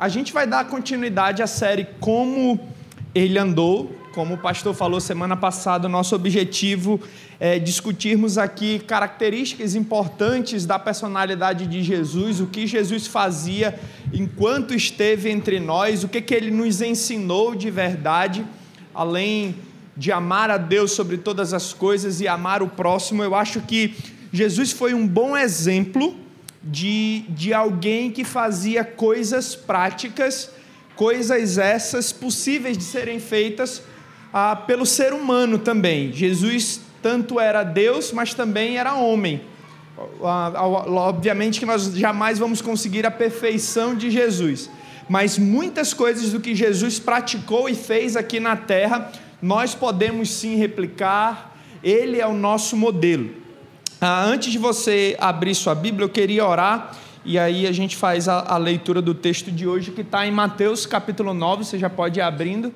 a gente vai dar continuidade à série Como Ele Andou. Como o pastor falou semana passada, nosso objetivo é discutirmos aqui características importantes da personalidade de Jesus, o que Jesus fazia enquanto esteve entre nós, o que, que ele nos ensinou de verdade, além de amar a Deus sobre todas as coisas e amar o próximo. Eu acho que Jesus foi um bom exemplo de, de alguém que fazia coisas práticas, coisas essas possíveis de serem feitas ah, pelo ser humano também. Jesus tanto era Deus, mas também era homem. Ah, obviamente que nós jamais vamos conseguir a perfeição de Jesus, mas muitas coisas do que Jesus praticou e fez aqui na terra, nós podemos sim replicar, ele é o nosso modelo. Ah, antes de você abrir sua Bíblia, eu queria orar e aí a gente faz a, a leitura do texto de hoje que está em Mateus capítulo 9, você já pode ir abrindo.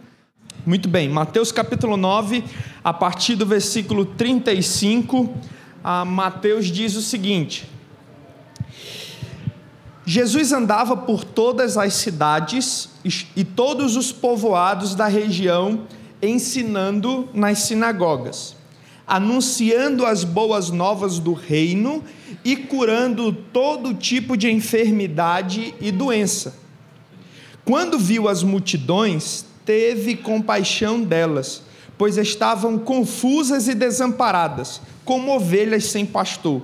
Muito bem, Mateus capítulo 9, a partir do versículo 35, a Mateus diz o seguinte: Jesus andava por todas as cidades e todos os povoados da região, ensinando nas sinagogas anunciando as boas novas do reino e curando todo tipo de enfermidade e doença. Quando viu as multidões, teve compaixão delas, pois estavam confusas e desamparadas, como ovelhas sem pastor.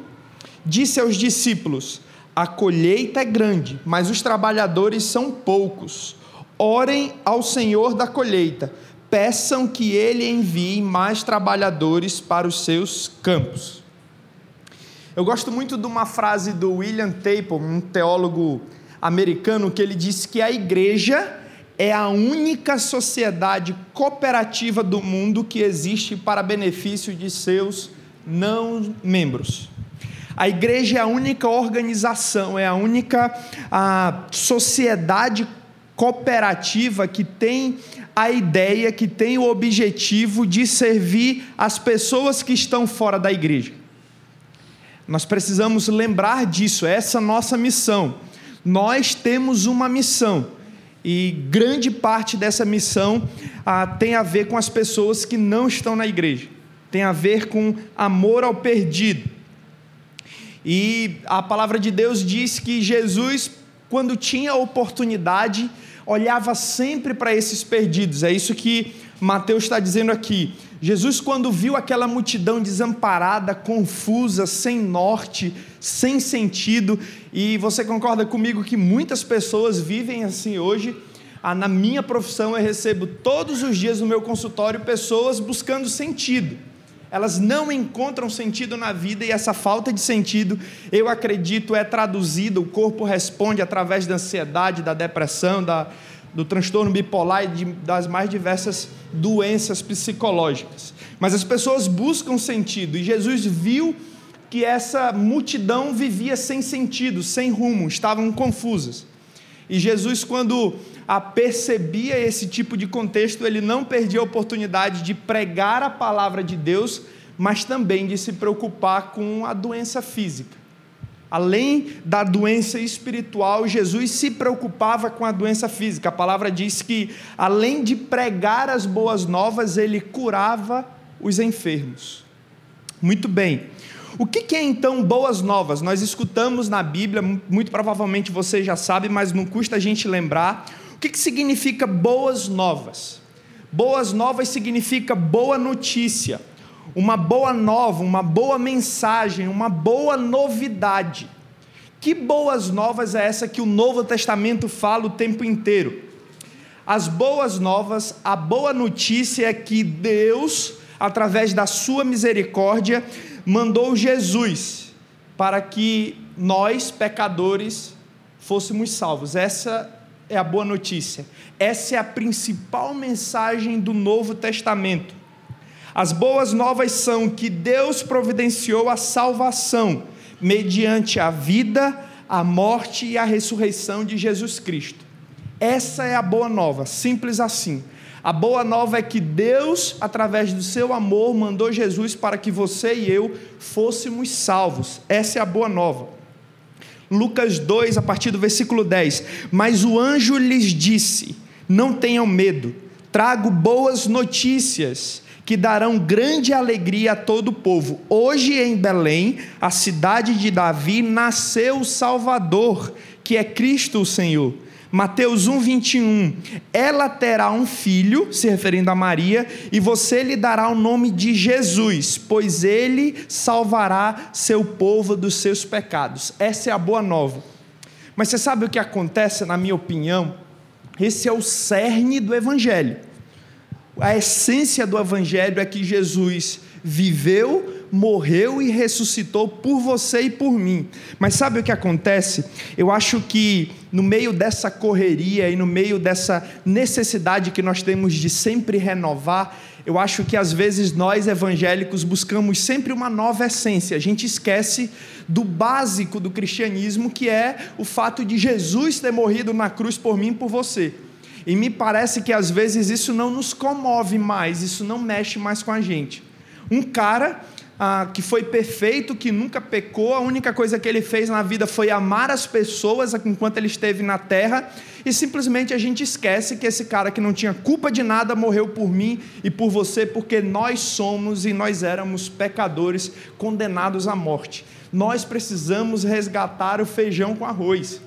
Disse aos discípulos: A colheita é grande, mas os trabalhadores são poucos. Orem ao Senhor da colheita peçam que ele envie mais trabalhadores para os seus campos. Eu gosto muito de uma frase do William Taple, um teólogo americano, que ele disse que a igreja é a única sociedade cooperativa do mundo que existe para benefício de seus não membros. A igreja é a única organização, é a única a sociedade cooperativa que tem a ideia, que tem o objetivo de servir as pessoas que estão fora da igreja. Nós precisamos lembrar disso, essa é nossa missão. Nós temos uma missão e grande parte dessa missão ah, tem a ver com as pessoas que não estão na igreja, tem a ver com amor ao perdido. E a palavra de Deus diz que Jesus, quando tinha oportunidade, olhava sempre para esses perdidos. É isso que Mateus está dizendo aqui. Jesus, quando viu aquela multidão desamparada, confusa, sem norte, sem sentido, e você concorda comigo que muitas pessoas vivem assim hoje? Ah, na minha profissão, eu recebo todos os dias no meu consultório pessoas buscando sentido elas não encontram sentido na vida e essa falta de sentido, eu acredito, é traduzida, o corpo responde através da ansiedade, da depressão, da, do transtorno bipolar e de, das mais diversas doenças psicológicas. Mas as pessoas buscam sentido e Jesus viu que essa multidão vivia sem sentido, sem rumo, estavam confusas. E Jesus, quando a percebia esse tipo de contexto, ele não perdia a oportunidade de pregar a palavra de Deus, mas também de se preocupar com a doença física. Além da doença espiritual, Jesus se preocupava com a doença física. A palavra diz que, além de pregar as boas novas, ele curava os enfermos. Muito bem. O que é então boas novas? Nós escutamos na Bíblia, muito provavelmente você já sabe, mas não custa a gente lembrar que, que significa boas novas? Boas novas significa boa notícia, uma boa nova, uma boa mensagem, uma boa novidade. Que boas novas é essa que o Novo Testamento fala o tempo inteiro? As boas novas, a boa notícia é que Deus, através da sua misericórdia, mandou Jesus para que nós, pecadores, fôssemos salvos. Essa é a boa notícia. Essa é a principal mensagem do Novo Testamento. As boas novas são que Deus providenciou a salvação mediante a vida, a morte e a ressurreição de Jesus Cristo. Essa é a boa nova, simples assim. A boa nova é que Deus, através do seu amor, mandou Jesus para que você e eu fôssemos salvos. Essa é a boa nova. Lucas 2, a partir do versículo 10. Mas o anjo lhes disse: Não tenham medo, trago boas notícias que darão grande alegria a todo o povo. Hoje em Belém, a cidade de Davi, nasceu o Salvador, que é Cristo o Senhor. Mateus 1, 21. Ela terá um filho, se referindo a Maria, e você lhe dará o nome de Jesus, pois ele salvará seu povo dos seus pecados. Essa é a boa nova. Mas você sabe o que acontece, na minha opinião? Esse é o cerne do Evangelho. A essência do Evangelho é que Jesus viveu, morreu e ressuscitou por você e por mim. Mas sabe o que acontece? Eu acho que no meio dessa correria e no meio dessa necessidade que nós temos de sempre renovar, eu acho que às vezes nós evangélicos buscamos sempre uma nova essência. A gente esquece do básico do cristianismo, que é o fato de Jesus ter morrido na cruz por mim e por você. E me parece que às vezes isso não nos comove mais, isso não mexe mais com a gente. Um cara ah, que foi perfeito, que nunca pecou, a única coisa que ele fez na vida foi amar as pessoas enquanto ele esteve na terra, e simplesmente a gente esquece que esse cara que não tinha culpa de nada morreu por mim e por você, porque nós somos e nós éramos pecadores condenados à morte. Nós precisamos resgatar o feijão com arroz.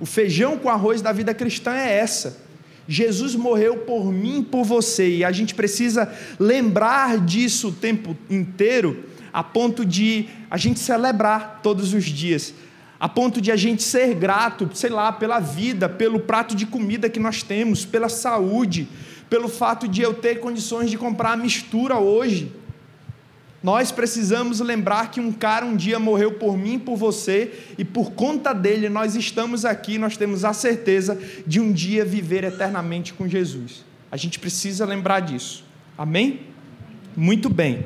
O feijão com arroz da vida cristã é essa Jesus morreu por mim, por você, e a gente precisa lembrar disso o tempo inteiro, a ponto de a gente celebrar todos os dias, a ponto de a gente ser grato, sei lá, pela vida, pelo prato de comida que nós temos, pela saúde, pelo fato de eu ter condições de comprar a mistura hoje. Nós precisamos lembrar que um cara um dia morreu por mim, por você, e por conta dele nós estamos aqui, nós temos a certeza de um dia viver eternamente com Jesus. A gente precisa lembrar disso. Amém? Muito bem.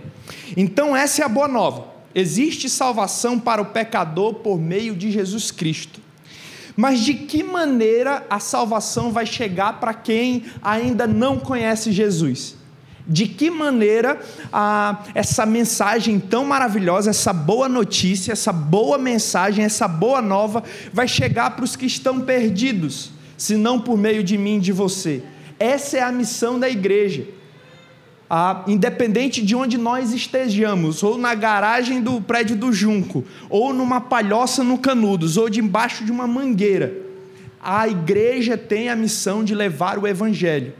Então, essa é a boa nova. Existe salvação para o pecador por meio de Jesus Cristo. Mas de que maneira a salvação vai chegar para quem ainda não conhece Jesus? De que maneira ah, essa mensagem tão maravilhosa, essa boa notícia, essa boa mensagem, essa boa nova vai chegar para os que estão perdidos, se não por meio de mim e de você. Essa é a missão da igreja. Ah, independente de onde nós estejamos, ou na garagem do prédio do Junco, ou numa palhoça no Canudos, ou debaixo de uma mangueira, a igreja tem a missão de levar o evangelho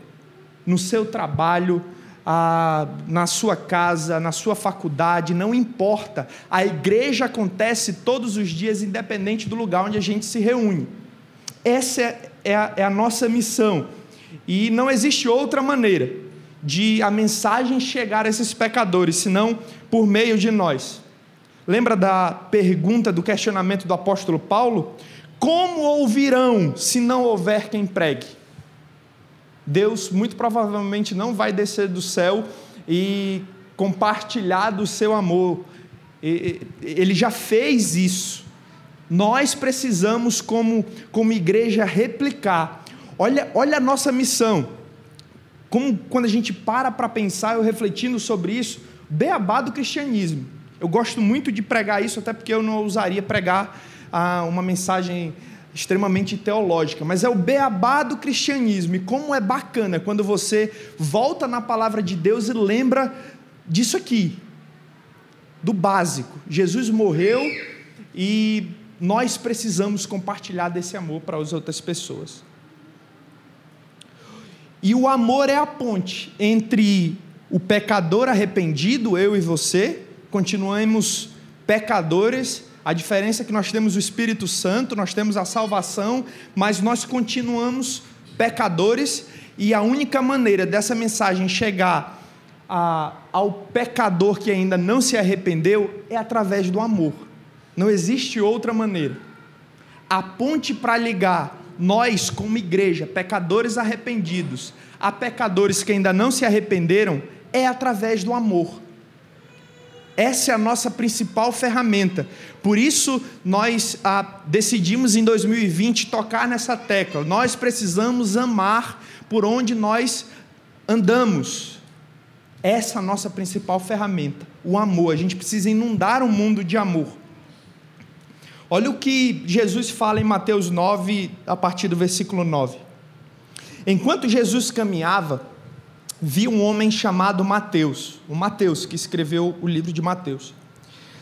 no seu trabalho, ah, na sua casa, na sua faculdade, não importa. A igreja acontece todos os dias, independente do lugar onde a gente se reúne. Essa é, é a, é a nossa missão. E não existe outra maneira de a mensagem chegar a esses pecadores, senão por meio de nós. Lembra da pergunta, do questionamento do apóstolo Paulo? Como ouvirão se não houver quem pregue? Deus muito provavelmente não vai descer do céu e compartilhar do seu amor. Ele já fez isso. Nós precisamos, como, como igreja, replicar. Olha, olha a nossa missão. Como quando a gente para para pensar, eu refletindo sobre isso, beabá do cristianismo. Eu gosto muito de pregar isso, até porque eu não ousaria pregar ah, uma mensagem extremamente teológica, mas é o beabá do cristianismo. E como é bacana quando você volta na palavra de Deus e lembra disso aqui, do básico. Jesus morreu e nós precisamos compartilhar desse amor para as outras pessoas. E o amor é a ponte entre o pecador arrependido, eu e você, continuamos pecadores a diferença é que nós temos o Espírito Santo, nós temos a salvação, mas nós continuamos pecadores e a única maneira dessa mensagem chegar a, ao pecador que ainda não se arrependeu é através do amor. Não existe outra maneira. A ponte para ligar nós, como igreja, pecadores arrependidos, a pecadores que ainda não se arrependeram, é através do amor. Essa é a nossa principal ferramenta. Por isso, nós ah, decidimos em 2020 tocar nessa tecla. Nós precisamos amar por onde nós andamos. Essa é a nossa principal ferramenta, o amor. A gente precisa inundar o mundo de amor. Olha o que Jesus fala em Mateus 9, a partir do versículo 9. Enquanto Jesus caminhava, viu um homem chamado Mateus, o Mateus que escreveu o livro de Mateus,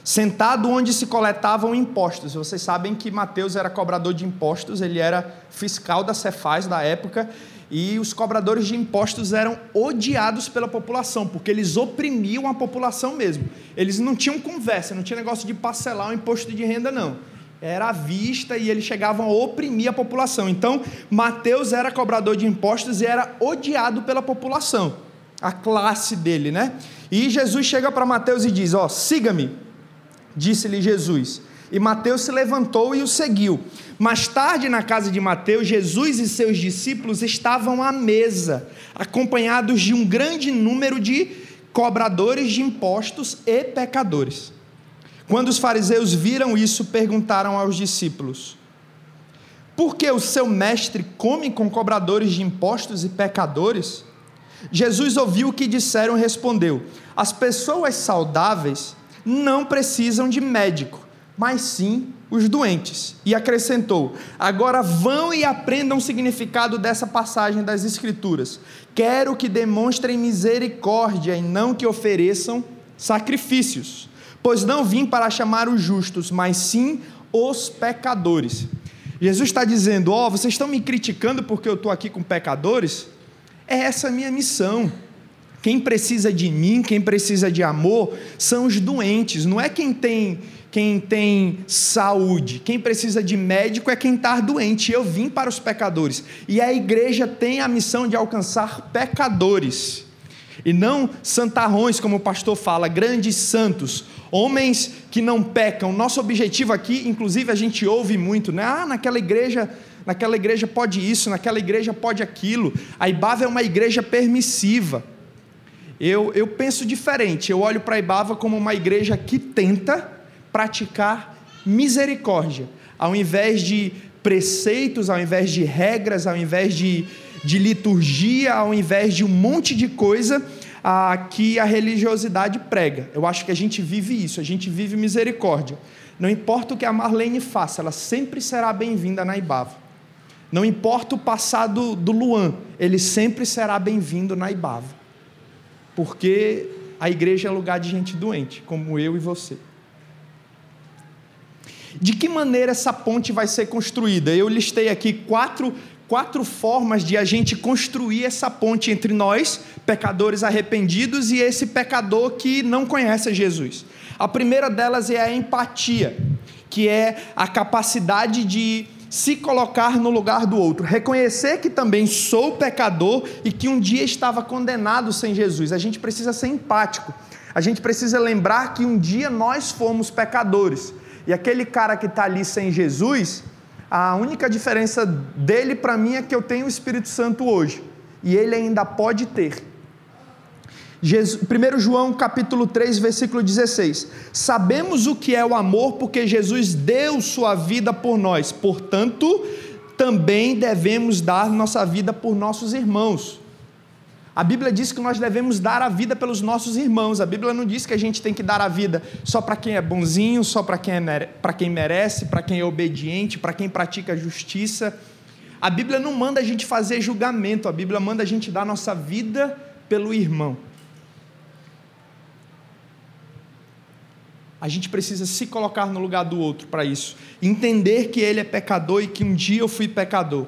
sentado onde se coletavam impostos. Vocês sabem que Mateus era cobrador de impostos, ele era fiscal da Cefaz da época, e os cobradores de impostos eram odiados pela população, porque eles oprimiam a população mesmo. Eles não tinham conversa, não tinha negócio de parcelar o imposto de renda, não. Era à vista e eles chegavam a oprimir a população. Então, Mateus era cobrador de impostos e era odiado pela população, a classe dele, né? E Jesus chega para Mateus e diz: Ó, oh, siga-me, disse-lhe Jesus. E Mateus se levantou e o seguiu. Mais tarde, na casa de Mateus, Jesus e seus discípulos estavam à mesa, acompanhados de um grande número de cobradores de impostos e pecadores. Quando os fariseus viram isso, perguntaram aos discípulos: Por que o seu mestre come com cobradores de impostos e pecadores? Jesus ouviu o que disseram e respondeu: As pessoas saudáveis não precisam de médico, mas sim os doentes. E acrescentou: Agora vão e aprendam o significado dessa passagem das Escrituras. Quero que demonstrem misericórdia e não que ofereçam sacrifícios Pois não vim para chamar os justos, mas sim os pecadores. Jesus está dizendo: Ó, oh, vocês estão me criticando porque eu estou aqui com pecadores? É essa a minha missão. Quem precisa de mim, quem precisa de amor, são os doentes, não é quem tem quem tem saúde. Quem precisa de médico é quem está doente. Eu vim para os pecadores. E a igreja tem a missão de alcançar pecadores. E não santarrões, como o pastor fala, grandes santos, homens que não pecam. Nosso objetivo aqui, inclusive a gente ouve muito, né? Ah, naquela igreja, naquela igreja pode isso, naquela igreja pode aquilo. A Ibava é uma igreja permissiva. Eu, eu penso diferente, eu olho para a Ibava como uma igreja que tenta praticar misericórdia, ao invés de preceitos, ao invés de regras, ao invés de, de liturgia, ao invés de um monte de coisa a, que a religiosidade prega. Eu acho que a gente vive isso, a gente vive misericórdia. Não importa o que a Marlene faça, ela sempre será bem-vinda na Ibava. Não importa o passado do Luan, ele sempre será bem-vindo na Ibava. Porque a igreja é lugar de gente doente, como eu e você. De que maneira essa ponte vai ser construída? Eu listei aqui quatro quatro formas de a gente construir essa ponte entre nós, pecadores arrependidos, e esse pecador que não conhece Jesus. A primeira delas é a empatia, que é a capacidade de se colocar no lugar do outro, reconhecer que também sou pecador e que um dia estava condenado sem Jesus. A gente precisa ser empático. A gente precisa lembrar que um dia nós fomos pecadores. E aquele cara que está ali sem Jesus, a única diferença dele para mim é que eu tenho o Espírito Santo hoje e ele ainda pode ter. Jesus, 1 João capítulo 3, versículo 16. Sabemos o que é o amor porque Jesus deu sua vida por nós, portanto, também devemos dar nossa vida por nossos irmãos. A Bíblia diz que nós devemos dar a vida pelos nossos irmãos. A Bíblia não diz que a gente tem que dar a vida só para quem é bonzinho, só para quem, é, quem merece, para quem é obediente, para quem pratica justiça. A Bíblia não manda a gente fazer julgamento, a Bíblia manda a gente dar a nossa vida pelo irmão. A gente precisa se colocar no lugar do outro para isso. Entender que ele é pecador e que um dia eu fui pecador.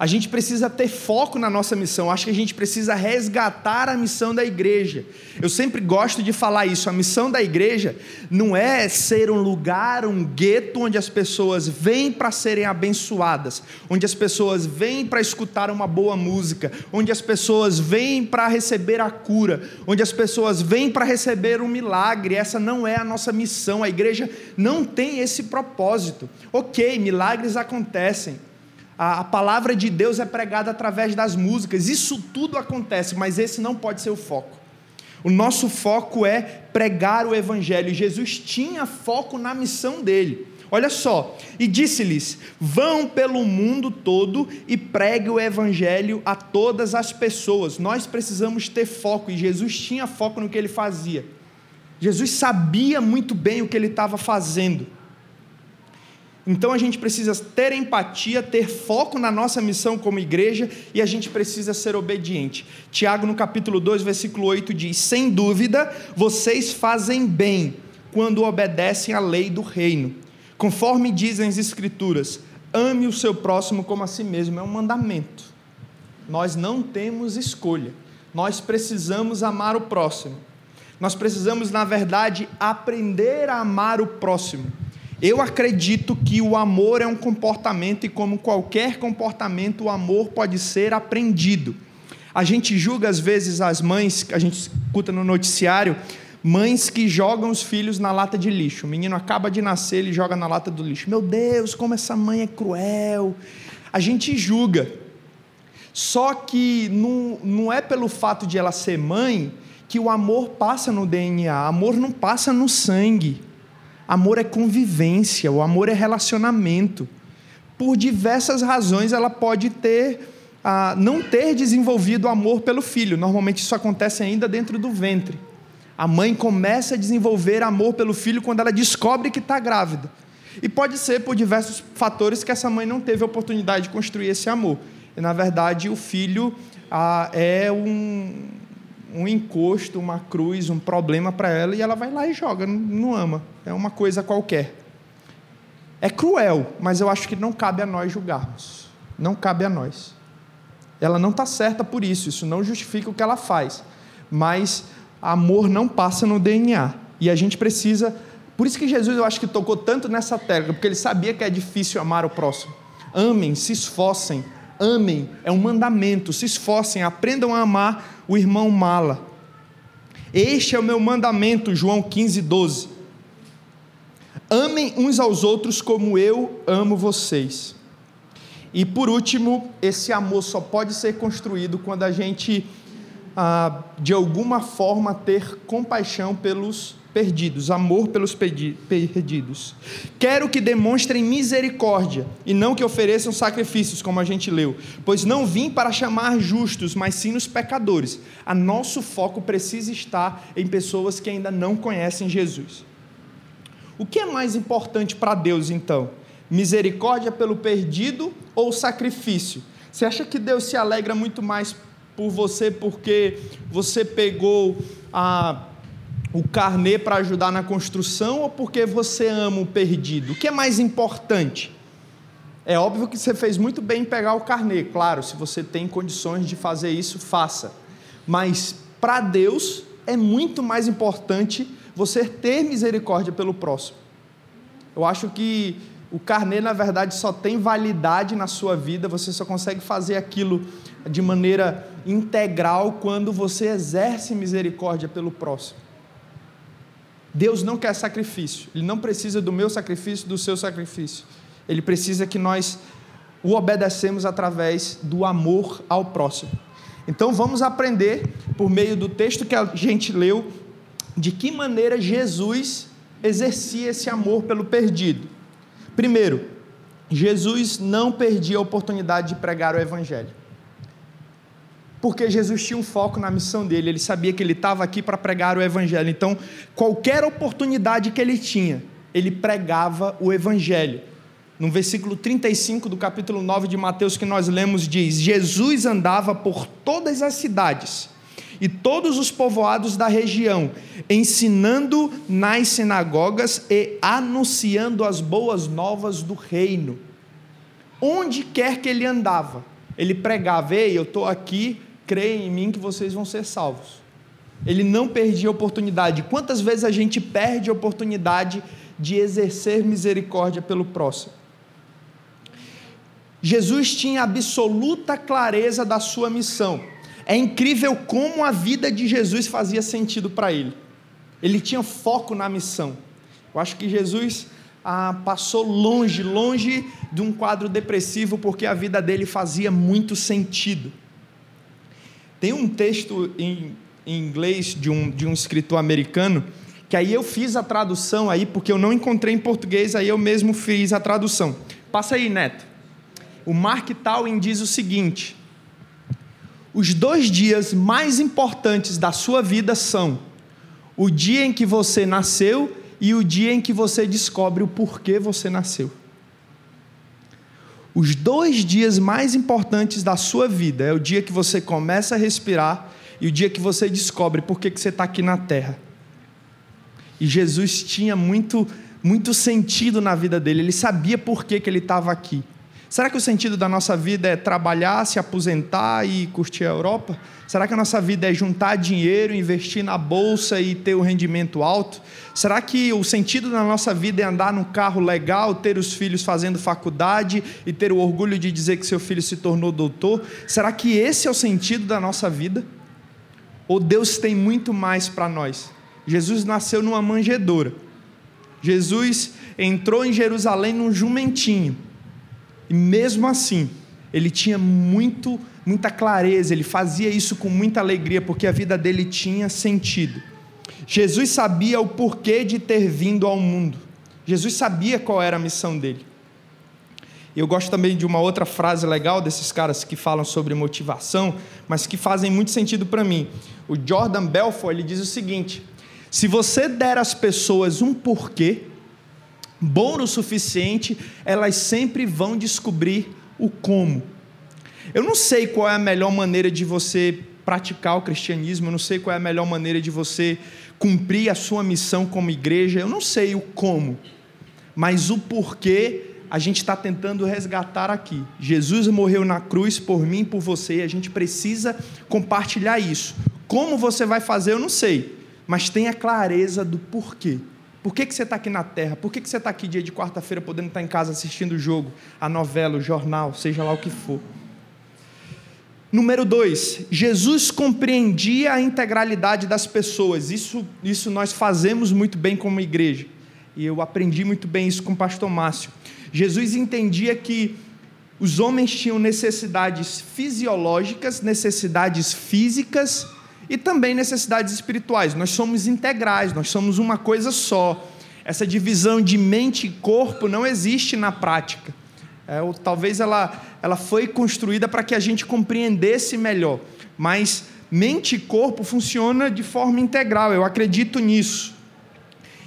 A gente precisa ter foco na nossa missão. Acho que a gente precisa resgatar a missão da igreja. Eu sempre gosto de falar isso. A missão da igreja não é ser um lugar, um gueto onde as pessoas vêm para serem abençoadas, onde as pessoas vêm para escutar uma boa música, onde as pessoas vêm para receber a cura, onde as pessoas vêm para receber um milagre. Essa não é a nossa missão. A igreja não tem esse propósito. Ok, milagres acontecem a, a palavra de Deus é pregada através das músicas, isso tudo acontece, mas esse não pode ser o foco. O nosso foco é pregar o Evangelho. Jesus tinha foco na missão dele. Olha só, e disse-lhes: Vão pelo mundo todo e pregue o Evangelho a todas as pessoas. Nós precisamos ter foco, e Jesus tinha foco no que ele fazia. Jesus sabia muito bem o que ele estava fazendo. Então a gente precisa ter empatia, ter foco na nossa missão como igreja e a gente precisa ser obediente. Tiago, no capítulo 2, versículo 8, diz: Sem dúvida, vocês fazem bem quando obedecem à lei do reino. Conforme dizem as Escrituras, ame o seu próximo como a si mesmo, é um mandamento. Nós não temos escolha, nós precisamos amar o próximo. Nós precisamos, na verdade, aprender a amar o próximo. Eu acredito que o amor é um comportamento e, como qualquer comportamento, o amor pode ser aprendido. A gente julga às vezes as mães, a gente escuta no noticiário, mães que jogam os filhos na lata de lixo. O menino acaba de nascer, ele joga na lata do lixo. Meu Deus, como essa mãe é cruel. A gente julga. Só que não, não é pelo fato de ela ser mãe que o amor passa no DNA. Amor não passa no sangue. Amor é convivência, o amor é relacionamento. Por diversas razões, ela pode ter, ah, não ter desenvolvido amor pelo filho. Normalmente isso acontece ainda dentro do ventre. A mãe começa a desenvolver amor pelo filho quando ela descobre que está grávida. E pode ser por diversos fatores que essa mãe não teve a oportunidade de construir esse amor. E, na verdade, o filho ah, é um, um encosto, uma cruz, um problema para ela e ela vai lá e joga, não ama. É uma coisa qualquer. É cruel, mas eu acho que não cabe a nós julgarmos. Não cabe a nós. Ela não está certa por isso, isso não justifica o que ela faz. Mas amor não passa no DNA. E a gente precisa. Por isso que Jesus, eu acho que tocou tanto nessa tecla, porque ele sabia que é difícil amar o próximo. Amem, se esforcem, amem, é um mandamento, se esforcem, aprendam a amar o irmão mala. Este é o meu mandamento, João 15, 12. Amem uns aos outros como eu amo vocês. E por último, esse amor só pode ser construído quando a gente, ah, de alguma forma, ter compaixão pelos perdidos, amor pelos perdidos. Quero que demonstrem misericórdia e não que ofereçam sacrifícios, como a gente leu, pois não vim para chamar justos, mas sim os pecadores. A nosso foco precisa estar em pessoas que ainda não conhecem Jesus. O que é mais importante para Deus então? Misericórdia pelo perdido ou sacrifício? Você acha que Deus se alegra muito mais por você porque você pegou a o carnê para ajudar na construção ou porque você ama o perdido? O que é mais importante? É óbvio que você fez muito bem em pegar o carnê, claro, se você tem condições de fazer isso, faça. Mas para Deus é muito mais importante você ter misericórdia pelo próximo. Eu acho que o carnê, na verdade, só tem validade na sua vida, você só consegue fazer aquilo de maneira integral quando você exerce misericórdia pelo próximo. Deus não quer sacrifício, Ele não precisa do meu sacrifício, do seu sacrifício. Ele precisa que nós o obedecemos através do amor ao próximo. Então vamos aprender, por meio do texto que a gente leu, de que maneira Jesus exercia esse amor pelo perdido. Primeiro, Jesus não perdia a oportunidade de pregar o Evangelho porque Jesus tinha um foco na missão dele, ele sabia que ele estava aqui para pregar o Evangelho. Então, qualquer oportunidade que ele tinha, ele pregava o Evangelho. No versículo 35 do capítulo 9 de Mateus que nós lemos, diz: Jesus andava por todas as cidades e todos os povoados da região, ensinando nas sinagogas e anunciando as boas novas do reino. Onde quer que ele andava, ele pregava: Ei, eu estou aqui creem em mim que vocês vão ser salvos. Ele não perdia a oportunidade. Quantas vezes a gente perde a oportunidade de exercer misericórdia pelo próximo? Jesus tinha absoluta clareza da sua missão. É incrível como a vida de Jesus fazia sentido para ele. Ele tinha foco na missão. Eu acho que Jesus ah, passou longe, longe de um quadro depressivo, porque a vida dele fazia muito sentido. Tem um texto em, em inglês de um, de um escritor americano, que aí eu fiz a tradução aí, porque eu não encontrei em português, aí eu mesmo fiz a tradução. Passa aí, Neto. O Mark Twain diz o seguinte: os dois dias mais importantes da sua vida são o dia em que você nasceu e o dia em que você descobre o porquê você nasceu. Os dois dias mais importantes da sua vida é o dia que você começa a respirar e o dia que você descobre por que, que você está aqui na terra. E Jesus tinha muito, muito sentido na vida dele, ele sabia por que, que ele estava aqui. Será que o sentido da nossa vida é trabalhar, se aposentar e curtir a Europa? Será que a nossa vida é juntar dinheiro, investir na bolsa e ter um rendimento alto? Será que o sentido da nossa vida é andar num carro legal, ter os filhos fazendo faculdade e ter o orgulho de dizer que seu filho se tornou doutor? Será que esse é o sentido da nossa vida? Ou Deus tem muito mais para nós? Jesus nasceu numa manjedoura. Jesus entrou em Jerusalém num jumentinho e mesmo assim, ele tinha muito, muita clareza, ele fazia isso com muita alegria, porque a vida dele tinha sentido. Jesus sabia o porquê de ter vindo ao mundo. Jesus sabia qual era a missão dele. Eu gosto também de uma outra frase legal desses caras que falam sobre motivação, mas que fazem muito sentido para mim. O Jordan Belfort ele diz o seguinte: se você der às pessoas um porquê, bom o suficiente, elas sempre vão descobrir o como. Eu não sei qual é a melhor maneira de você praticar o cristianismo, eu não sei qual é a melhor maneira de você cumprir a sua missão como igreja, eu não sei o como, mas o porquê a gente está tentando resgatar aqui. Jesus morreu na cruz por mim e por você, e a gente precisa compartilhar isso. Como você vai fazer, eu não sei, mas tenha clareza do porquê. Por que, que você está aqui na terra? Por que, que você está aqui dia de quarta-feira podendo estar em casa assistindo o jogo, a novela, o jornal, seja lá o que for? Número dois, Jesus compreendia a integralidade das pessoas. Isso, isso nós fazemos muito bem como igreja. E eu aprendi muito bem isso com o pastor Márcio. Jesus entendia que os homens tinham necessidades fisiológicas, necessidades físicas e também necessidades espirituais. Nós somos integrais, nós somos uma coisa só. Essa divisão de mente e corpo não existe na prática. É, ou, talvez ela, ela foi construída para que a gente compreendesse melhor, mas mente e corpo funciona de forma integral, eu acredito nisso.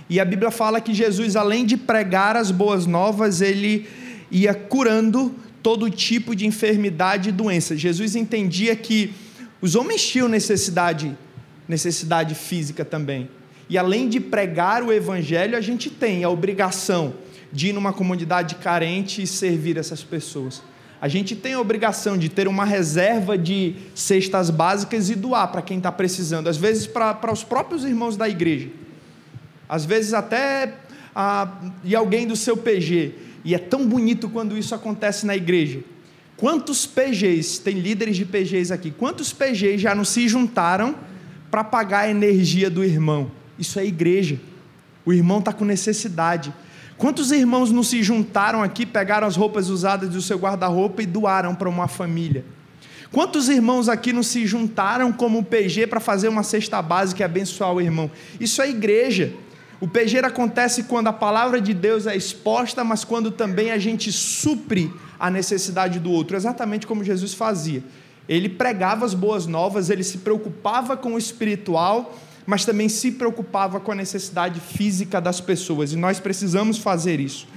E a Bíblia fala que Jesus, além de pregar as boas novas, ele ia curando todo tipo de enfermidade e doença. Jesus entendia que os homens tinham necessidade, necessidade física também. E além de pregar o evangelho, a gente tem a obrigação de ir numa comunidade carente e servir essas pessoas. A gente tem a obrigação de ter uma reserva de cestas básicas e doar para quem está precisando, às vezes para, os próprios irmãos da igreja, às vezes até a, e alguém do seu PG. E é tão bonito quando isso acontece na igreja. Quantos PGs, tem líderes de PGs aqui, quantos PGs já não se juntaram para pagar a energia do irmão? Isso é igreja. O irmão está com necessidade. Quantos irmãos não se juntaram aqui, pegaram as roupas usadas do seu guarda-roupa e doaram para uma família? Quantos irmãos aqui não se juntaram como PG para fazer uma cesta básica e abençoar o irmão? Isso é igreja. O PG acontece quando a palavra de Deus é exposta, mas quando também a gente supre a necessidade do outro, exatamente como Jesus fazia. Ele pregava as boas novas, ele se preocupava com o espiritual, mas também se preocupava com a necessidade física das pessoas, e nós precisamos fazer isso.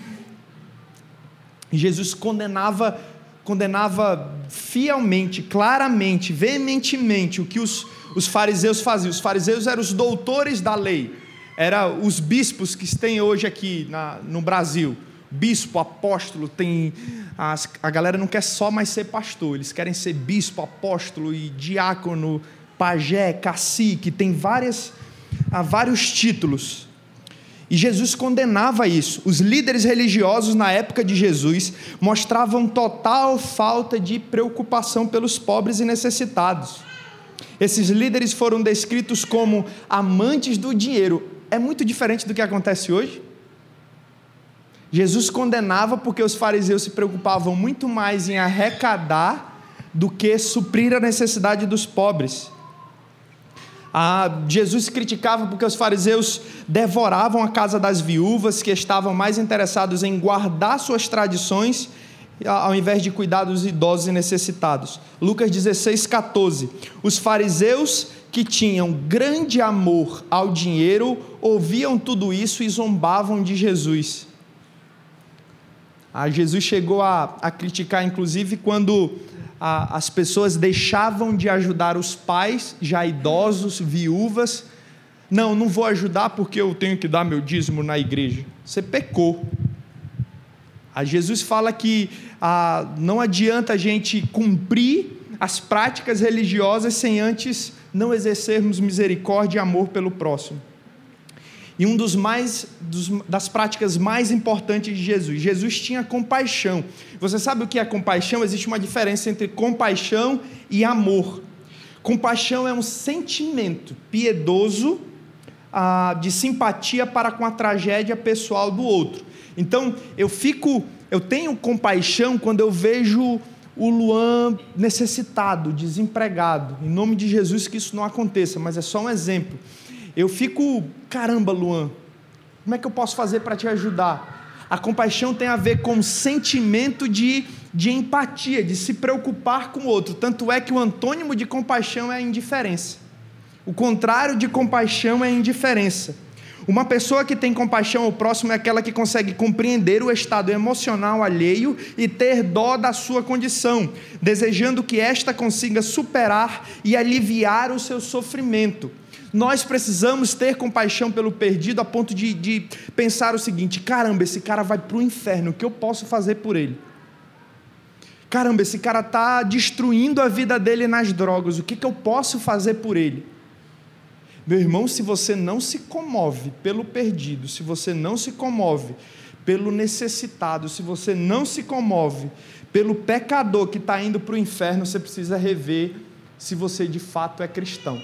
Jesus condenava condenava fielmente, claramente, veementemente o que os, os fariseus faziam. Os fariseus eram os doutores da lei, eram os bispos que tem hoje aqui na, no Brasil bispo, apóstolo, tem as, a galera não quer só mais ser pastor, eles querem ser bispo, apóstolo e diácono, pajé, cacique, tem várias, há vários títulos. E Jesus condenava isso. Os líderes religiosos na época de Jesus mostravam total falta de preocupação pelos pobres e necessitados. Esses líderes foram descritos como amantes do dinheiro. É muito diferente do que acontece hoje. Jesus condenava porque os fariseus se preocupavam muito mais em arrecadar do que suprir a necessidade dos pobres. Ah, Jesus criticava porque os fariseus devoravam a casa das viúvas, que estavam mais interessados em guardar suas tradições ao invés de cuidar dos idosos e necessitados. Lucas 16, 14. Os fariseus que tinham grande amor ao dinheiro ouviam tudo isso e zombavam de Jesus. Ah, Jesus chegou a, a criticar, inclusive, quando a, as pessoas deixavam de ajudar os pais, já idosos, viúvas. Não, não vou ajudar porque eu tenho que dar meu dízimo na igreja. Você pecou. A Jesus fala que ah, não adianta a gente cumprir as práticas religiosas sem antes não exercermos misericórdia e amor pelo próximo. E um dos mais dos, das práticas mais importantes de Jesus, Jesus tinha compaixão. Você sabe o que é compaixão? Existe uma diferença entre compaixão e amor. Compaixão é um sentimento piedoso ah, de simpatia para com a tragédia pessoal do outro. Então, eu fico, eu tenho compaixão quando eu vejo o Luan necessitado, desempregado. Em nome de Jesus que isso não aconteça, mas é só um exemplo. Eu fico, caramba, Luan, como é que eu posso fazer para te ajudar? A compaixão tem a ver com sentimento de, de empatia, de se preocupar com o outro. Tanto é que o antônimo de compaixão é a indiferença. O contrário de compaixão é a indiferença. Uma pessoa que tem compaixão ao próximo é aquela que consegue compreender o estado emocional alheio e ter dó da sua condição, desejando que esta consiga superar e aliviar o seu sofrimento. Nós precisamos ter compaixão pelo perdido a ponto de, de pensar o seguinte: caramba, esse cara vai para o inferno, o que eu posso fazer por ele? Caramba, esse cara está destruindo a vida dele nas drogas, o que, que eu posso fazer por ele? Meu irmão, se você não se comove pelo perdido, se você não se comove pelo necessitado, se você não se comove pelo pecador que está indo para o inferno, você precisa rever se você de fato é cristão.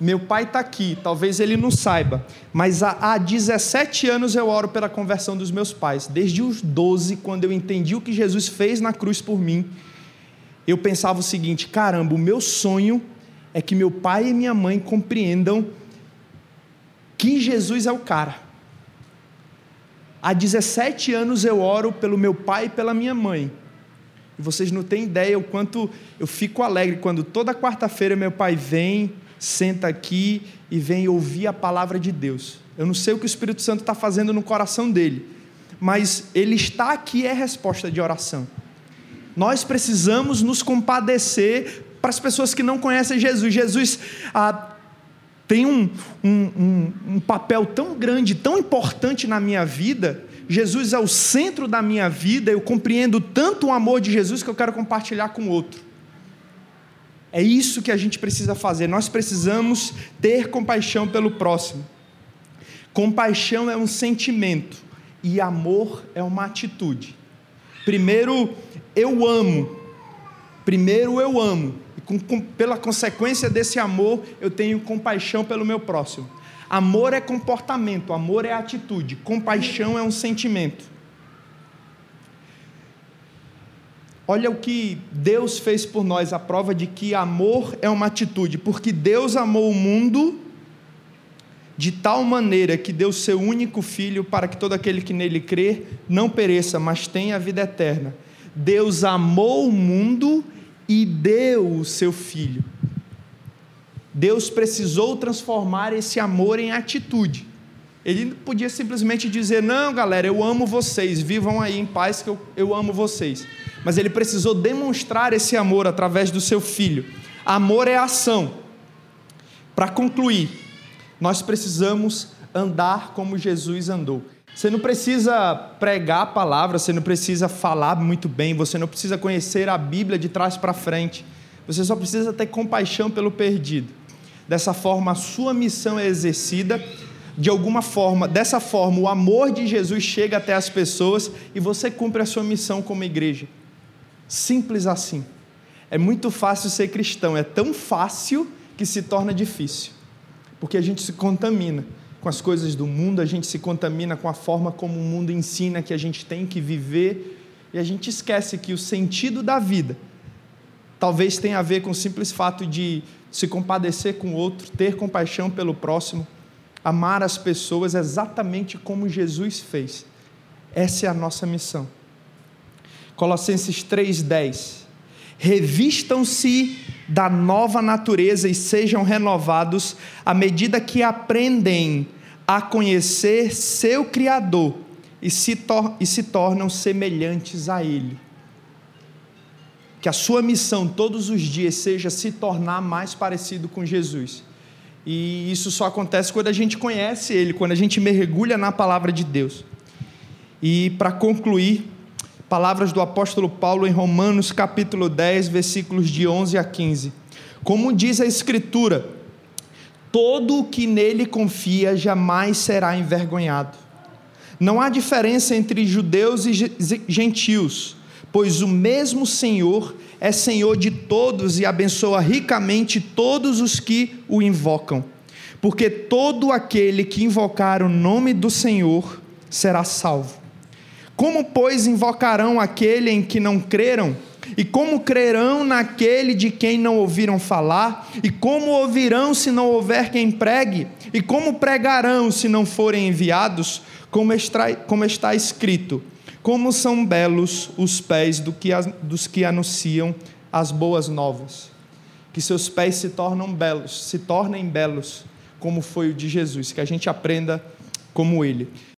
Meu pai está aqui, talvez ele não saiba, mas há, há 17 anos eu oro pela conversão dos meus pais. Desde os 12, quando eu entendi o que Jesus fez na cruz por mim, eu pensava o seguinte: caramba, o meu sonho é que meu pai e minha mãe compreendam que Jesus é o cara. Há 17 anos eu oro pelo meu pai e pela minha mãe. E vocês não têm ideia o quanto eu fico alegre quando toda quarta-feira meu pai vem, senta aqui e vem ouvir a palavra de Deus. Eu não sei o que o Espírito Santo está fazendo no coração dele, mas ele está aqui é resposta de oração. Nós precisamos nos compadecer para as pessoas que não conhecem Jesus. Jesus ah, tem um, um, um, um papel tão grande, tão importante na minha vida. Jesus é o centro da minha vida. Eu compreendo tanto o amor de Jesus que eu quero compartilhar com o outro. É isso que a gente precisa fazer. Nós precisamos ter compaixão pelo próximo. Compaixão é um sentimento e amor é uma atitude. Primeiro, eu amo. Primeiro, eu amo com, com, pela consequência desse amor, eu tenho compaixão pelo meu próximo. Amor é comportamento, amor é atitude, compaixão é um sentimento. Olha o que Deus fez por nós, a prova de que amor é uma atitude, porque Deus amou o mundo de tal maneira que deu seu único filho para que todo aquele que nele crê não pereça, mas tenha a vida eterna. Deus amou o mundo e deu o seu filho. Deus precisou transformar esse amor em atitude. Ele podia simplesmente dizer: Não, galera, eu amo vocês, vivam aí em paz, que eu, eu amo vocês. Mas ele precisou demonstrar esse amor através do seu filho. Amor é ação. Para concluir, nós precisamos andar como Jesus andou. Você não precisa pregar a palavra, você não precisa falar muito bem, você não precisa conhecer a Bíblia de trás para frente. Você só precisa ter compaixão pelo perdido. Dessa forma, a sua missão é exercida. De alguma forma, dessa forma, o amor de Jesus chega até as pessoas e você cumpre a sua missão como igreja. Simples assim. É muito fácil ser cristão, é tão fácil que se torna difícil, porque a gente se contamina com as coisas do mundo, a gente se contamina com a forma como o mundo ensina que a gente tem que viver e a gente esquece que o sentido da vida talvez tenha a ver com o simples fato de se compadecer com o outro, ter compaixão pelo próximo, amar as pessoas exatamente como Jesus fez. Essa é a nossa missão. Colossenses 3:10 Revistam-se da nova natureza e sejam renovados à medida que aprendem a conhecer seu Criador e se, e se tornam semelhantes a Ele. Que a sua missão todos os dias seja se tornar mais parecido com Jesus. E isso só acontece quando a gente conhece Ele, quando a gente mergulha na palavra de Deus. E para concluir, palavras do apóstolo Paulo em Romanos capítulo 10, versículos de 11 a 15. Como diz a Escritura, todo o que nele confia jamais será envergonhado. Não há diferença entre judeus e gentios pois o mesmo Senhor é Senhor de todos e abençoa ricamente todos os que o invocam. Porque todo aquele que invocar o nome do Senhor será salvo. Como, pois, invocarão aquele em que não creram? E como crerão naquele de quem não ouviram falar? E como ouvirão se não houver quem pregue? E como pregarão se não forem enviados? Como está, como está escrito: como são belos os pés do que, dos que anunciam as boas novas. Que seus pés se tornam belos, se tornem belos, como foi o de Jesus, que a gente aprenda como ele.